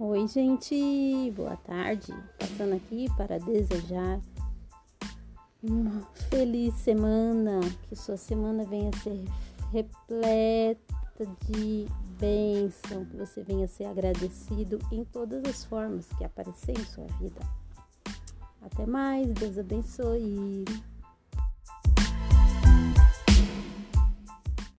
Oi, gente, boa tarde. Passando aqui para desejar uma feliz semana, que sua semana venha a ser repleta de bênção, que você venha a ser agradecido em todas as formas que aparecer em sua vida. Até mais, Deus abençoe.